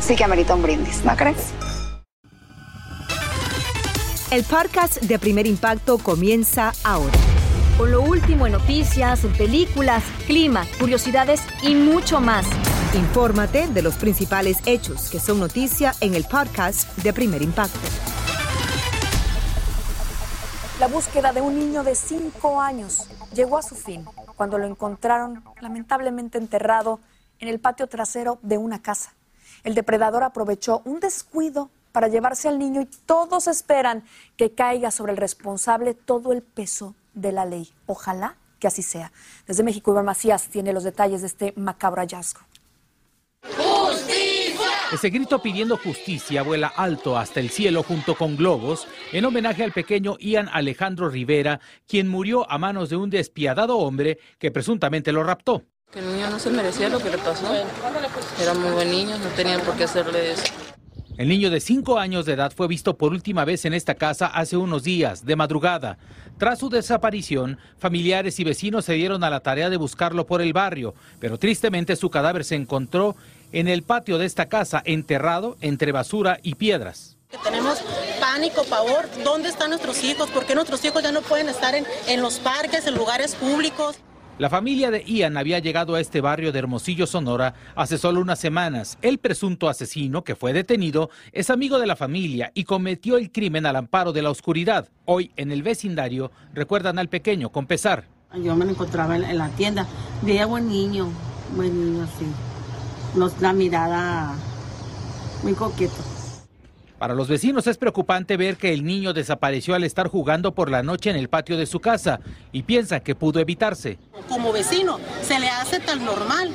sí que amerita un brindis, ¿no crees? El podcast de Primer Impacto comienza ahora. Con lo último en noticias, en películas, clima, curiosidades y mucho más. Infórmate de los principales hechos que son noticia en el podcast de Primer Impacto. La búsqueda de un niño de 5 años llegó a su fin cuando lo encontraron lamentablemente enterrado en el patio trasero de una casa. El depredador aprovechó un descuido para llevarse al niño y todos esperan que caiga sobre el responsable todo el peso de la ley. Ojalá que así sea. Desde México, Iván Macías tiene los detalles de este macabro hallazgo. Ese grito pidiendo justicia vuela alto hasta el cielo junto con globos en homenaje al pequeño Ian Alejandro Rivera, quien murió a manos de un despiadado hombre que presuntamente lo raptó. Que el niño no se merecía lo que le pasó. Era muy buen niño, no tenían por qué hacerle eso. El niño de 5 años de edad fue visto por última vez en esta casa hace unos días, de madrugada. Tras su desaparición, familiares y vecinos se dieron a la tarea de buscarlo por el barrio, pero tristemente su cadáver se encontró en el patio de esta casa, enterrado entre basura y piedras. Tenemos pánico, pavor. ¿Dónde están nuestros hijos? ¿Por qué nuestros hijos ya no pueden estar en, en los parques, en lugares públicos? La familia de Ian había llegado a este barrio de Hermosillo, Sonora, hace solo unas semanas. El presunto asesino, que fue detenido, es amigo de la familia y cometió el crimen al amparo de la oscuridad. Hoy, en el vecindario, recuerdan al pequeño con pesar. Yo me lo encontraba en, la tienda. Veía buen niño, buen niño, sí. La mirada muy coqueto. Para los vecinos es preocupante ver que el niño desapareció al estar jugando por la noche en el patio de su casa y piensan que pudo evitarse. Como vecino, se le hace tan normal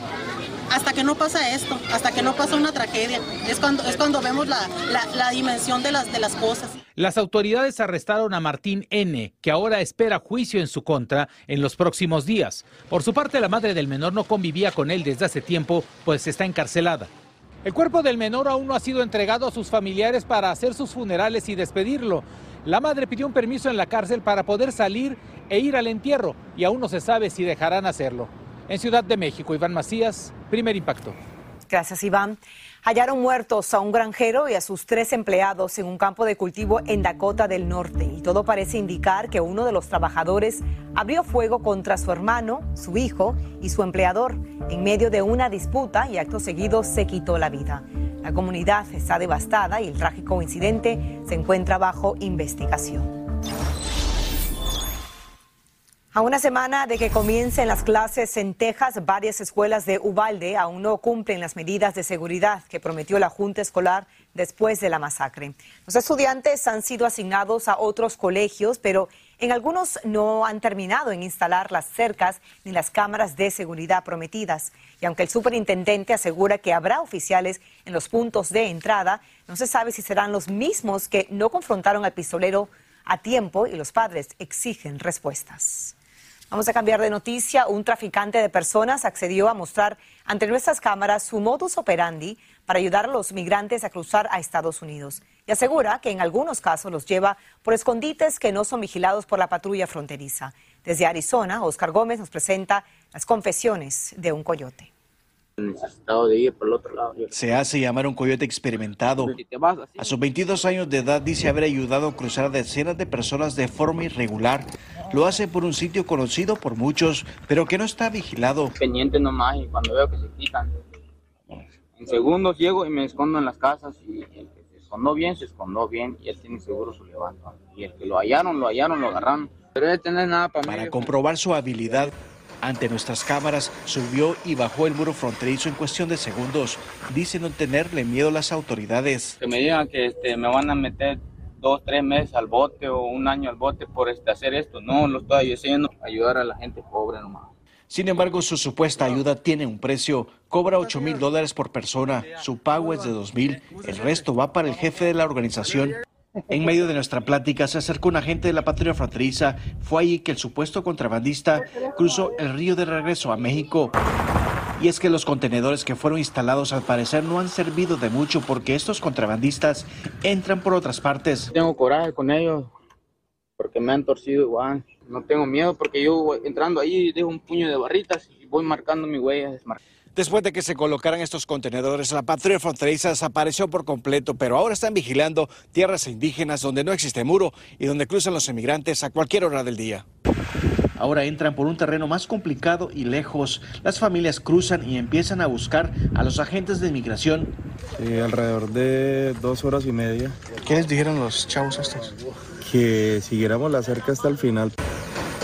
hasta que no pasa esto, hasta que no pasa una tragedia. Es cuando, es cuando vemos la, la, la dimensión de las, de las cosas. Las autoridades arrestaron a Martín N., que ahora espera juicio en su contra en los próximos días. Por su parte, la madre del menor no convivía con él desde hace tiempo, pues está encarcelada. El cuerpo del menor aún no ha sido entregado a sus familiares para hacer sus funerales y despedirlo. La madre pidió un permiso en la cárcel para poder salir e ir al entierro y aún no se sabe si dejarán hacerlo. En Ciudad de México, Iván Macías, primer impacto. Gracias, Iván. Hallaron muertos a un granjero y a sus tres empleados en un campo de cultivo en Dakota del Norte. Y todo parece indicar que uno de los trabajadores abrió fuego contra su hermano, su hijo y su empleador en medio de una disputa y acto seguido se quitó la vida. La comunidad está devastada y el trágico incidente se encuentra bajo investigación. A una semana de que comiencen las clases en Texas, varias escuelas de Ubalde aún no cumplen las medidas de seguridad que prometió la Junta Escolar después de la masacre. Los estudiantes han sido asignados a otros colegios, pero en algunos no han terminado en instalar las cercas ni las cámaras de seguridad prometidas. Y aunque el superintendente asegura que habrá oficiales en los puntos de entrada, no se sabe si serán los mismos que no confrontaron al pistolero a tiempo y los padres exigen respuestas. Vamos a cambiar de noticia. Un traficante de personas accedió a mostrar ante nuestras cámaras su modus operandi para ayudar a los migrantes a cruzar a Estados Unidos. Y asegura que en algunos casos los lleva por escondites que no son vigilados por la patrulla fronteriza. Desde Arizona, Oscar Gómez nos presenta las confesiones de un coyote. Necesitado de ir por el otro lado. Se hace llamar un coyote experimentado. A sus 22 años de edad dice haber ayudado a cruzar a decenas de personas de forma irregular. Lo hace por un sitio conocido por muchos, pero que no está vigilado. Pendiente nomás y cuando veo que se quitan, en segundos llego y me escondo en las casas y el que se escondó bien, se escondó bien y él tiene seguro su levanto. Y el que lo hallaron, lo hallaron, lo agarraron. Pero él tener nada para, Para comprobar su habilidad, ante nuestras cámaras subió y bajó el muro fronterizo en cuestión de segundos. Dice no tenerle miedo a las autoridades. Que me digan que este, me van a meter dos, tres meses al bote o un año al bote por este, hacer esto. No, lo estoy haciendo, ayudar a la gente pobre nomás. Sin embargo, su supuesta ayuda tiene un precio. Cobra 8 mil dólares por persona. Su pago es de 2 mil. El resto va para el jefe de la organización. En medio de nuestra plática se acercó un agente de la patrulla fronteriza. Fue allí que el supuesto contrabandista cruzó el río de regreso a México. Y es que los contenedores que fueron instalados al parecer no han servido de mucho porque estos contrabandistas entran por otras partes. Tengo coraje con ellos porque me han torcido igual. No tengo miedo porque yo entrando ahí dejo un puño de barritas y voy marcando mi huella. Después de que se colocaran estos contenedores, la patrulla fronteriza desapareció por completo, pero ahora están vigilando tierras indígenas donde no existe muro y donde cruzan los emigrantes a cualquier hora del día. Ahora entran por un terreno más complicado y lejos. Las familias cruzan y empiezan a buscar a los agentes de inmigración. alrededor de dos horas y media. ¿Qué les dijeron los chavos estos? Que siguiéramos la cerca hasta el final.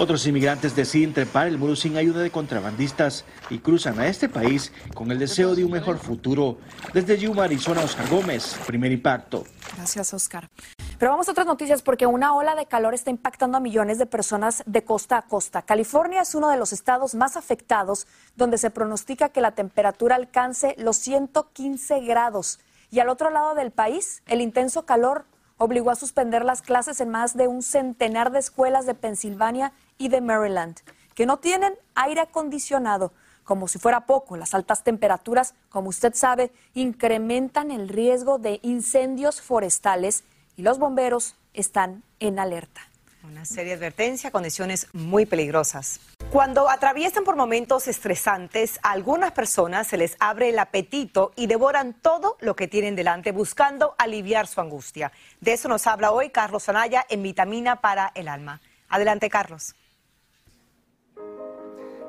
Otros inmigrantes deciden trepar el muro sin ayuda de contrabandistas y cruzan a este país con el deseo de un mejor futuro. Desde Yuma, Arizona, Oscar Gómez, primer impacto. Gracias, Oscar. Pero vamos a otras noticias porque una ola de calor está impactando a millones de personas de costa a costa. California es uno de los estados más afectados donde se pronostica que la temperatura alcance los 115 grados. Y al otro lado del país, el intenso calor obligó a suspender las clases en más de un centenar de escuelas de Pensilvania y de Maryland, que no tienen aire acondicionado. Como si fuera poco, las altas temperaturas, como usted sabe, incrementan el riesgo de incendios forestales y los bomberos están en alerta. Una seria advertencia, condiciones muy peligrosas. Cuando atraviesan por momentos estresantes, a algunas personas se les abre el apetito y devoran todo lo que tienen delante buscando aliviar su angustia. De eso nos habla hoy Carlos Anaya en Vitamina para el Alma. Adelante, Carlos.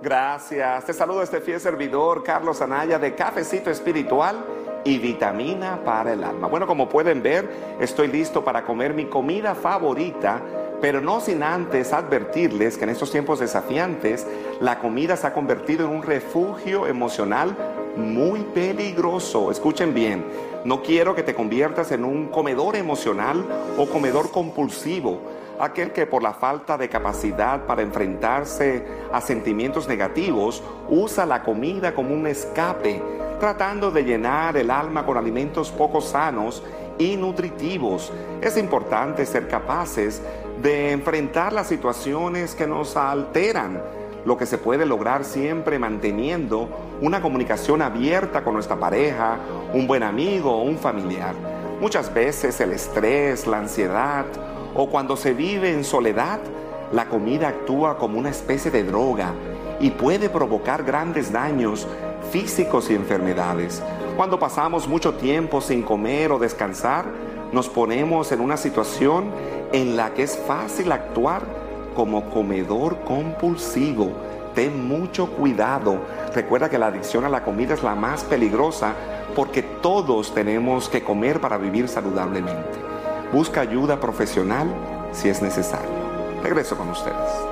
Gracias. Te saludo este fiel servidor, Carlos Anaya, de Cafecito Espiritual y Vitamina para el Alma. Bueno, como pueden ver, estoy listo para comer mi comida favorita pero no sin antes advertirles que en estos tiempos desafiantes la comida se ha convertido en un refugio emocional muy peligroso. Escuchen bien, no quiero que te conviertas en un comedor emocional o comedor compulsivo, aquel que por la falta de capacidad para enfrentarse a sentimientos negativos usa la comida como un escape, tratando de llenar el alma con alimentos poco sanos y nutritivos. Es importante ser capaces de enfrentar las situaciones que nos alteran, lo que se puede lograr siempre manteniendo una comunicación abierta con nuestra pareja, un buen amigo o un familiar. Muchas veces el estrés, la ansiedad o cuando se vive en soledad, la comida actúa como una especie de droga y puede provocar grandes daños físicos y enfermedades. Cuando pasamos mucho tiempo sin comer o descansar, nos ponemos en una situación en la que es fácil actuar como comedor compulsivo. Ten mucho cuidado. Recuerda que la adicción a la comida es la más peligrosa porque todos tenemos que comer para vivir saludablemente. Busca ayuda profesional si es necesario. Regreso con ustedes.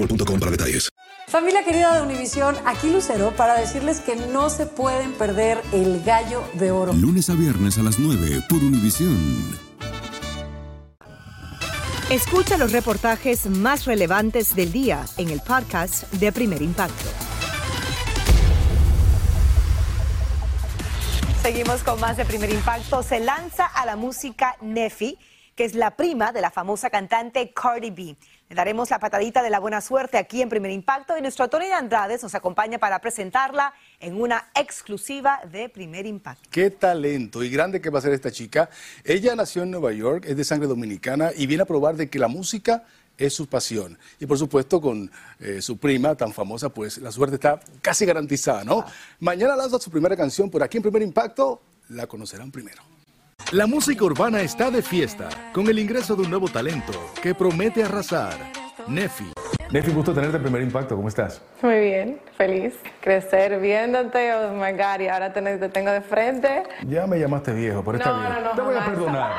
boostmobile.com para detalles. Familia querida de Univisión, aquí Lucero para decirles que no se pueden perder el gallo de oro. Lunes a viernes a las 9 por Univisión. Escucha los reportajes más relevantes del día en el podcast de Primer Impacto. Seguimos con más de Primer Impacto. Se lanza a la música Nefi, que es la prima de la famosa cantante Cardi B. Daremos la patadita de la buena suerte aquí en Primer Impacto y nuestro Tony de Andrades nos acompaña para presentarla en una exclusiva de Primer Impacto. Qué talento y grande que va a ser esta chica. Ella nació en Nueva York, es de sangre dominicana y viene a probar de que la música es su pasión. Y por supuesto con eh, su prima tan famosa, pues la suerte está casi garantizada, ¿no? Mañana lanza su primera canción por aquí en Primer Impacto, la conocerán primero. La música urbana está de fiesta con el ingreso de un nuevo talento que promete arrasar. Nefi. Nefi, gusto tenerte en Primer Impacto, ¿cómo estás? Muy bien, feliz. Crecer viéndote, oh my God, y ahora te, te tengo de frente. Ya me llamaste viejo, pero está No, bien. no, no, Te voy a perdonar.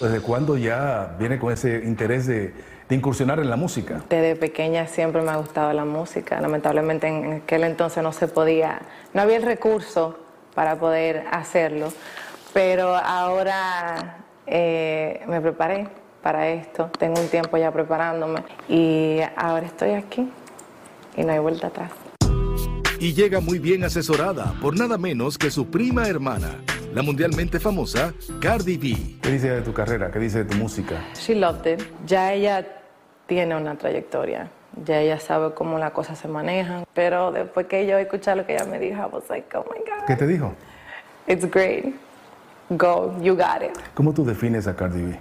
¿Desde cuándo ya viene con ese interés de, de incursionar en la música? Desde pequeña siempre me ha gustado la música. Lamentablemente en aquel entonces no se podía, no había el recurso para poder hacerlo. Pero ahora eh, me preparé para esto. Tengo un tiempo ya preparándome y ahora estoy aquí y no hay vuelta atrás. Y llega muy bien asesorada por nada menos que su prima hermana, la mundialmente famosa Cardi B. ¿Qué dice de tu carrera? ¿Qué dice de tu música? She loved it. Ya ella tiene una trayectoria. Ya ella sabe cómo las cosas se manejan. Pero después que yo escuché lo que ella me dijo, I was like, oh my God. ¿Qué te dijo? It's great. Go, you got it. ¿Cómo tú defines a Cardi B?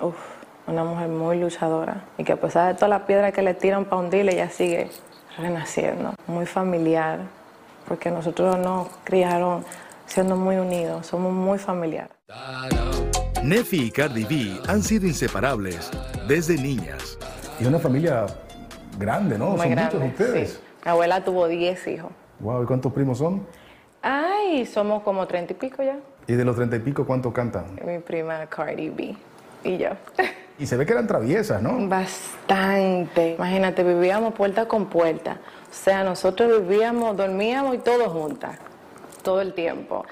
Uf, una mujer muy luchadora y que a pesar de toda la piedra que le tiran para hundirle, ella sigue renaciendo. Muy familiar, porque nosotros nos criaron siendo muy unidos, somos muy familiares. Nefi y Cardi B han sido inseparables desde niñas. Y una familia grande, ¿no? muy Son grande. muchos ustedes. sí. Mi abuela tuvo 10 hijos. Wow, ¿y cuántos primos son? Ay, somos como 30 y pico ya. Y de los treinta y pico, ¿cuántos cantan? Mi prima Cardi B y yo. Y se ve que eran traviesas, ¿no? Bastante. Imagínate, vivíamos puerta con puerta. O sea, nosotros vivíamos, dormíamos y todos juntas, todo el tiempo.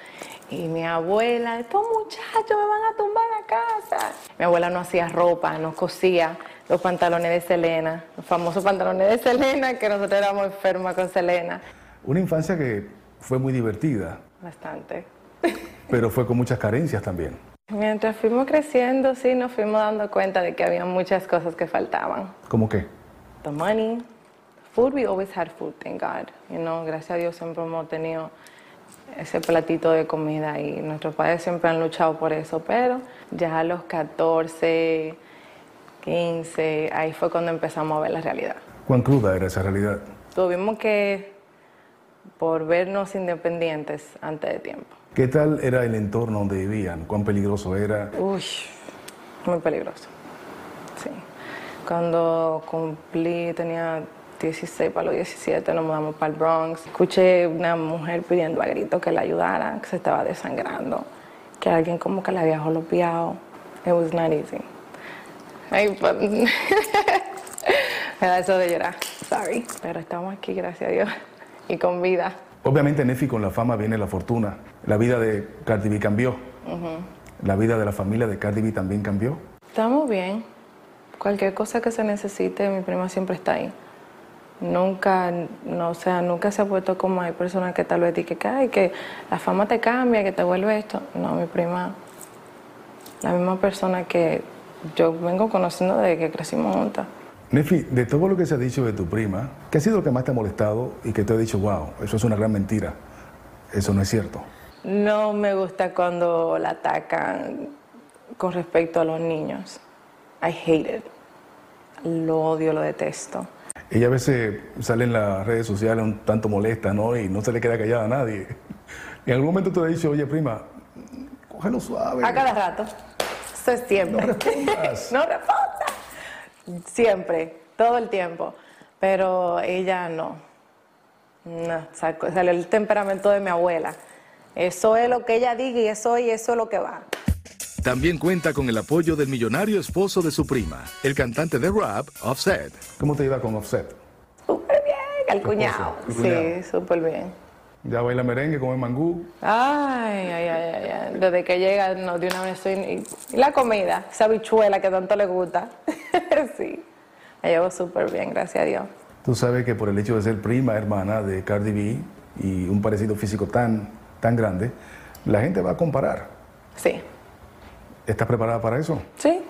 Y mi abuela, estos muchachos me van a tumbar la casa. Mi abuela no hacía ropa, nos cosía los pantalones de Selena, los famosos pantalones de Selena, que nosotros éramos enfermas con Selena. Una infancia que fue muy divertida, Bastante. Pero fue con muchas carencias también. Mientras fuimos creciendo, sí, nos fuimos dando cuenta de que había muchas cosas que faltaban. ¿Cómo qué? the money. Food, we always had food, thank God. You know, gracias a Dios siempre hemos tenido ese platito de comida y nuestros padres siempre han luchado por eso, pero ya a los 14, 15, ahí fue cuando empezamos a ver la realidad. ¿Cuán cruda era esa realidad? Tuvimos que, por vernos independientes antes de tiempo. ¿Qué tal era el entorno donde vivían? ¿Cuán peligroso era? Uy, muy peligroso. Sí. Cuando cumplí, tenía 16 para los 17, nos mudamos para el Bronx. Escuché una mujer pidiendo a grito que la ayudara, que se estaba desangrando, que alguien como que la había golpeado. It was not easy. Ay, pues, me da eso de llorar, sorry. Pero estamos aquí, gracias a Dios, y con vida. Obviamente, Nefi, con la fama viene la fortuna. La vida de Cardi B cambió. La vida de la familia de Cardi B también cambió. Estamos bien. Cualquier cosa que se necesite, mi prima siempre está ahí. Nunca, no, o sea, nunca se ha puesto como hay personas que tal vez digan que, ay, que la fama te cambia, que te vuelve esto. No, mi prima, la misma persona que yo vengo conociendo desde que crecimos juntas. Nefi, de todo lo que se ha dicho de tu prima, ¿qué ha sido lo que más te ha molestado y que te ha dicho, wow, eso es una gran mentira? Eso no es cierto. No me gusta cuando la atacan con respecto a los niños. I hate it. Lo odio, lo detesto. Ella a veces sale en las redes sociales un tanto molesta, ¿no? Y no se le queda callada a nadie. En algún momento te ha dicho, oye, prima, cógelo suave. A cada rato. Eso es siempre. No respondas. no responda. Siempre, todo el tiempo. Pero ella no. No, sacó- salió el temperamento de mi abuela. Eso es lo que ella diga y eso y eso es lo que va. También cuenta con el apoyo del millonario esposo de su prima, el cantante de rap, Offset. ¿Cómo te iba con Offset? Súper bien, el cuñado. el cuñado. Sí, súper bien. Ya baila merengue, come mangú. Ay, ay, ay, ay. Desde que llega, no, de una vez estoy... Y, y la comida, esa bichuela que tanto le gusta. sí, la llevo súper bien, gracias a Dios. Tú sabes que por el hecho de ser prima hermana de Cardi B y un parecido físico tan, tan grande, la gente va a comparar. Sí, ¿Estás preparada para eso? sí.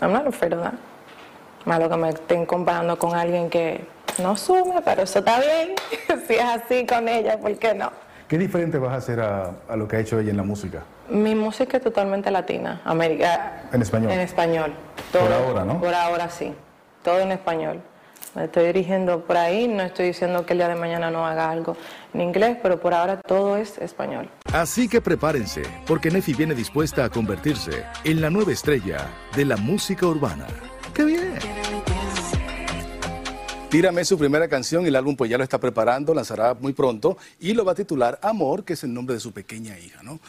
I'm not afraid of that. Malo que me estén comparando con alguien que no sume, pero eso está bien. si es así con ella, ¿por qué no? ¿Qué diferente vas a hacer a, a lo que ha hecho ella en la música? Mi música es totalmente latina, América, En español. en español. Por ahora, ¿no? Por ahora sí, todo en español. Me estoy dirigiendo por ahí, no estoy diciendo que el día de mañana no haga algo en inglés, pero por ahora todo es español. Así que prepárense, porque Nefi viene dispuesta a convertirse en la nueva estrella de la música urbana. ¡Qué bien! Tírame su primera canción y el álbum pues ya lo está preparando, lanzará muy pronto y lo va a titular Amor, que es el nombre de su pequeña hija, ¿no?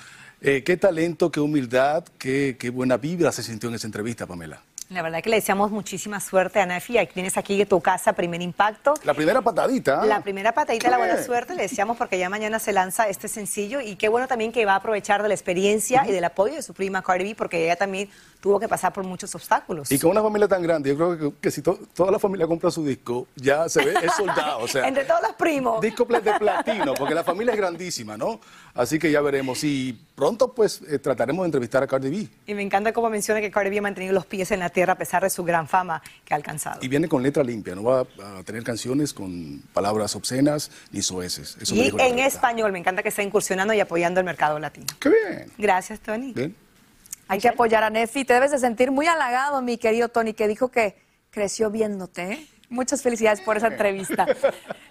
Eh, qué talento, qué humildad, qué, qué buena vibra se sintió en esa entrevista, Pamela. La verdad que le deseamos muchísima suerte a. Aquí tienes aquí de tu casa, primer impacto. La primera patadita. La primera patadita de la buena suerte le deseamos porque ya mañana se lanza este sencillo y qué bueno también que va a aprovechar de la experiencia y del apoyo de su prima Cardi B porque ella también tuvo que pasar por muchos obstáculos. Y con una familia tan grande, yo creo que, que si to- toda la familia compra su disco, ya se ve, es soldado. O sea, Entre todos los primos. disco de platino, porque la familia es grandísima, ¿no? Así que ya veremos. Y pronto, pues, eh, trataremos de entrevistar a Cardi B. Y me encanta cómo menciona que Cardi B ha mantenido los pies en la tierra a pesar de su gran fama que ha alcanzado. Y viene con letra limpia, no va a tener canciones con palabras obscenas ni soeces. Eso Y en español, me encanta que está incursionando y apoyando el mercado latino. ¡Qué bien! Gracias, Tony. Bien. Hay que apoyar a Nefi. Te debes de sentir muy halagado, mi querido Tony, que dijo que creció viéndote. ¿eh? Muchas felicidades por esa entrevista.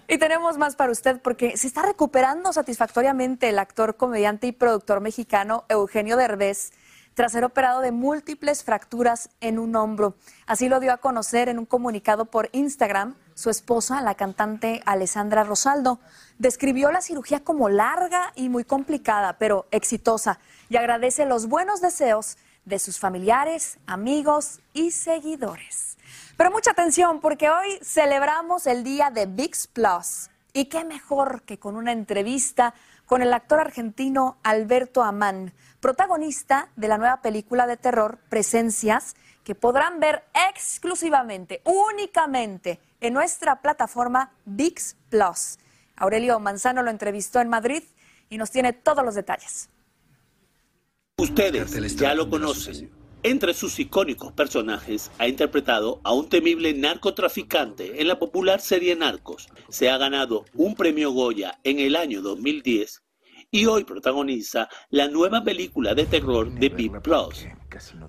Y tenemos más para usted porque se está recuperando satisfactoriamente el actor, comediante y productor mexicano Eugenio Derbez tras ser operado de múltiples fracturas en un hombro. Así lo dio a conocer en un comunicado por Instagram su esposa, la cantante Alessandra Rosaldo. Describió la cirugía como larga y muy complicada, pero exitosa, y agradece los buenos deseos de sus familiares, amigos y seguidores. Pero mucha atención porque hoy celebramos el día de VIX Plus. Y qué mejor que con una entrevista con el actor argentino Alberto Amán, protagonista de la nueva película de terror Presencias, que podrán ver exclusivamente, únicamente en nuestra plataforma VIX Plus. Aurelio Manzano lo entrevistó en Madrid y nos tiene todos los detalles. Ustedes ya lo conocen. Entre sus icónicos personajes ha interpretado a un temible narcotraficante en la popular serie Narcos. Se ha ganado un premio Goya en el año 2010 y hoy protagoniza la nueva película de terror de Big Plus.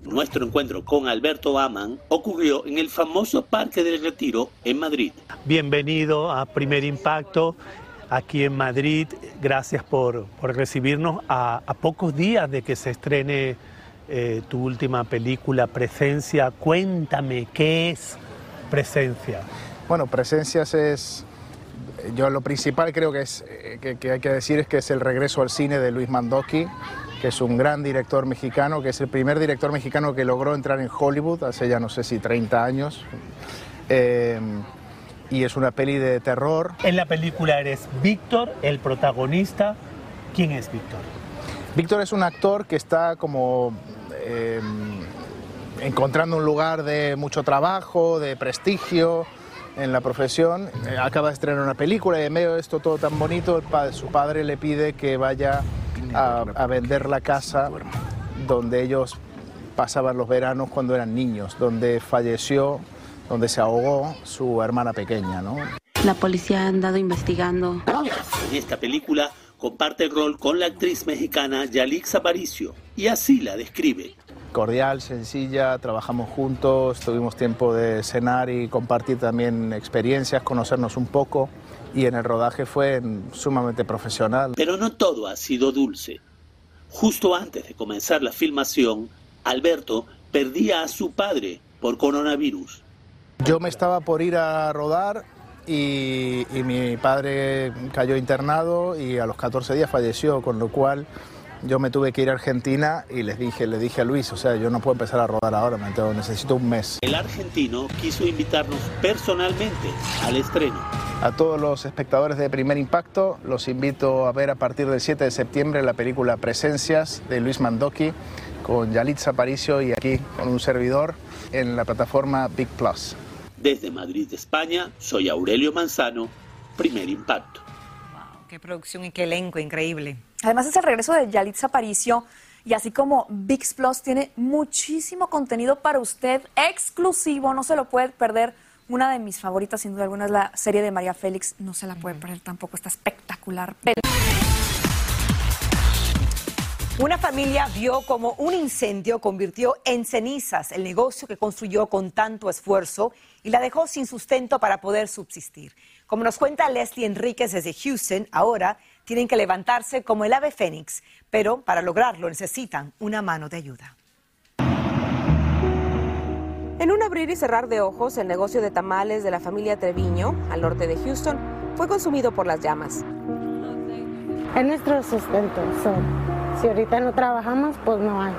Nuestro encuentro con Alberto Aman ocurrió en el famoso Parque del Retiro en Madrid. Bienvenido a Primer Impacto aquí en Madrid. Gracias por, por recibirnos a, a pocos días de que se estrene eh, tu última película, Presencia. Cuéntame, ¿qué es Presencia? Bueno, Presencias es, yo lo principal creo que, es, eh, que, que hay que decir es que es el regreso al cine de Luis Mandoki, que es un gran director mexicano, que es el primer director mexicano que logró entrar en Hollywood hace ya no sé si 30 años. Eh, y es una peli de terror. En la película eres Víctor, el protagonista. ¿Quién es Víctor? Víctor es un actor que está como eh, encontrando un lugar de mucho trabajo, de prestigio en la profesión. Eh, acaba de estrenar una película y en medio de esto todo tan bonito, el pa- su padre le pide que vaya a, a vender la casa donde ellos pasaban los veranos cuando eran niños, donde falleció, donde se ahogó su hermana pequeña, ¿no? La policía ha andado investigando. En esta película comparte el rol con la actriz mexicana Yalix Aparicio y así la describe. Cordial, sencilla, trabajamos juntos, tuvimos tiempo de cenar y compartir también experiencias, conocernos un poco y en el rodaje fue sumamente profesional. Pero no todo ha sido dulce. Justo antes de comenzar la filmación, Alberto perdía a su padre por coronavirus. Yo me estaba por ir a rodar y, y mi padre cayó internado y a los 14 días falleció, con lo cual yo me tuve que ir a Argentina y les dije, le dije a Luis, o sea, yo no puedo empezar a rodar ahora, me tengo- necesito un mes. El argentino quiso invitarnos personalmente al estreno. A todos los espectadores de Primer Impacto los invito a ver a partir del 7 de septiembre la película Presencias de Luis Mandoki con Yalitza Aparicio y aquí con un servidor en la plataforma Big Plus. Desde Madrid, España, soy Aurelio Manzano, Primer Impacto. Qué producción y qué elenco increíble. Además es el regreso de Yalitza Aparicio y así como VIX Plus tiene muchísimo contenido para usted exclusivo, no se lo puede perder. Una de mis favoritas, sin duda alguna, es la serie de María Félix. No se la puede perder tampoco, está espectacular. Una familia vio como un incendio convirtió en cenizas el negocio que construyó con tanto esfuerzo y la dejó sin sustento para poder subsistir. Como nos cuenta Leslie Enríquez desde Houston, ahora tienen que levantarse como el ave fénix, pero para lograrlo necesitan una mano de ayuda. En un abrir y cerrar de ojos, el negocio de tamales de la familia Treviño, al norte de Houston, fue consumido por las llamas. Es nuestro sustento. so, si ahorita no trabajamos, pues no hay.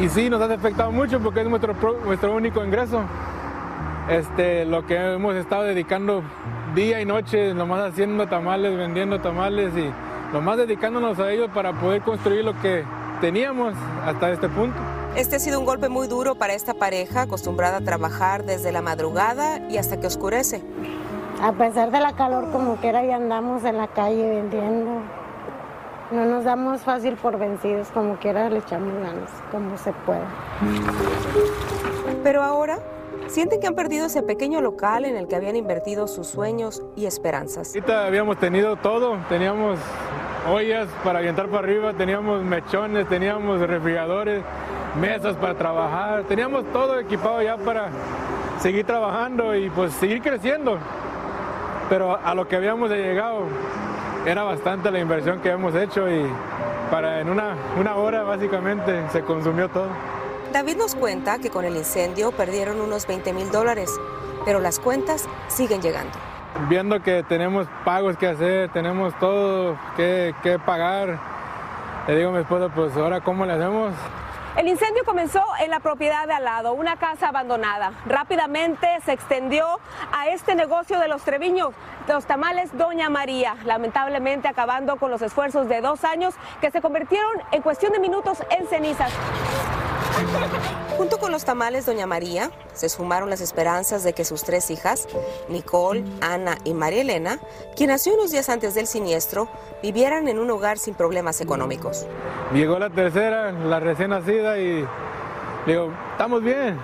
Y sí, nos ha afectado mucho porque es nuestro, nuestro único ingreso. Este, lo que hemos estado dedicando día y noche, nomás haciendo tamales, vendiendo tamales y nomás dedicándonos a ellos para poder construir lo que teníamos hasta este punto. Este ha sido un golpe muy duro para esta pareja, acostumbrada a trabajar desde la madrugada y hasta que oscurece. A pesar de la calor, como quiera, ya andamos en la calle vendiendo. No nos damos fácil por vencidos, como quiera le echamos ganas, como se pueda. Pero ahora sienten que han perdido ese pequeño local en el que habían invertido sus sueños y esperanzas. Habíamos tenido todo, teníamos ollas para aventar para arriba, teníamos mechones, teníamos refrigeradores, mesas para trabajar, teníamos todo equipado ya para seguir trabajando y pues seguir creciendo. Pero a lo que habíamos llegado era bastante la inversión que hemos hecho y para en una, una hora básicamente se consumió todo. David nos cuenta que con el incendio perdieron unos 20 mil dólares, pero las cuentas siguen llegando. Viendo que tenemos pagos que hacer, tenemos todo que, que pagar, le digo a mi esposa, pues ahora cómo le hacemos. El incendio comenzó en la propiedad de al lado, una casa abandonada. Rápidamente se extendió a este negocio de los Treviños, los tamales Doña María, lamentablemente acabando con los esfuerzos de dos años que se convirtieron en cuestión de minutos en cenizas. Junto con los tamales Doña María, se sumaron las esperanzas de que sus tres hijas, Nicole, Ana y María Elena, quien nació unos días antes del siniestro, vivieran en un hogar sin problemas económicos. Llegó la tercera, la recién nacida y digo, estamos bien,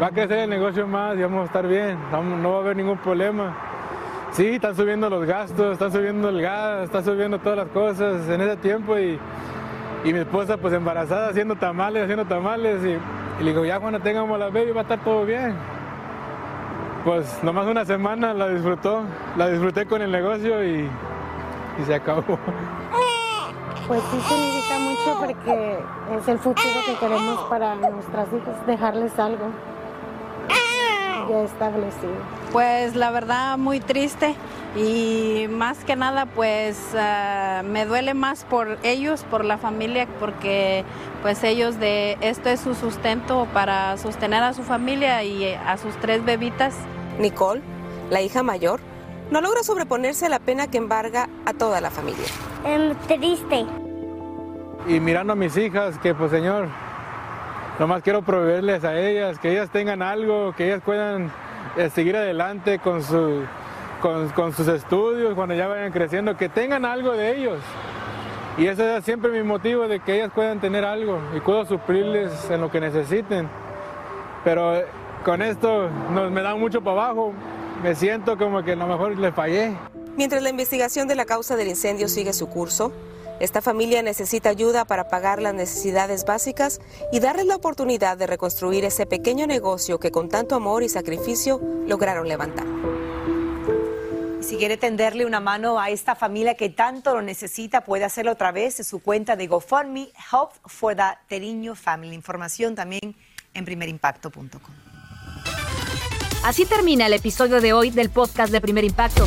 va a crecer el negocio más y vamos a estar bien, no va a haber ningún problema. Sí, están subiendo los gastos, están subiendo el gas, están subiendo todas las cosas en ese tiempo y, y mi esposa pues embarazada haciendo tamales, haciendo tamales y, le digo, ya cuando tengamos la baby va a estar todo bien. Pues nomás una semana la disfrutó, la disfruté con el negocio y, y se acabó. Pues sí significa mucho porque es el futuro que queremos para nuestras hijas, dejarles algo ya establecido. Pues la verdad muy triste y más que nada pues ah, me duele más por ellos, por la familia, porque pues ellos de esto es su sustento para sostener a su familia y eh, a sus tres bebitas. Nicole, la hija mayor, no logra sobreponerse a la pena que embarga a toda la familia. triste. y mirando a mis hijas, que pues Señor, nomás quiero proveerles a ellas, que ellas tengan algo, que ellas puedan eh, seguir adelante con, su, con, con sus estudios, cuando ya vayan creciendo, que tengan algo de ellos. Y ese es siempre mi motivo de que ellas puedan tener algo y puedo suplirles en lo que necesiten. Pero eh, con esto nos, me da mucho para abajo, me siento como que a lo mejor les fallé. Mientras la investigación de la causa del incendio sigue su curso, esta familia necesita ayuda para pagar las necesidades básicas y darles la oportunidad de reconstruir ese pequeño negocio que con tanto amor y sacrificio lograron levantar. Y Si quiere tenderle una mano a esta familia que tanto lo necesita, puede hacerlo a través de su cuenta de GoFundMe, Help for the Teriño Family. Información también en primerimpacto.com. Así termina el episodio de hoy del podcast de Primer Impacto.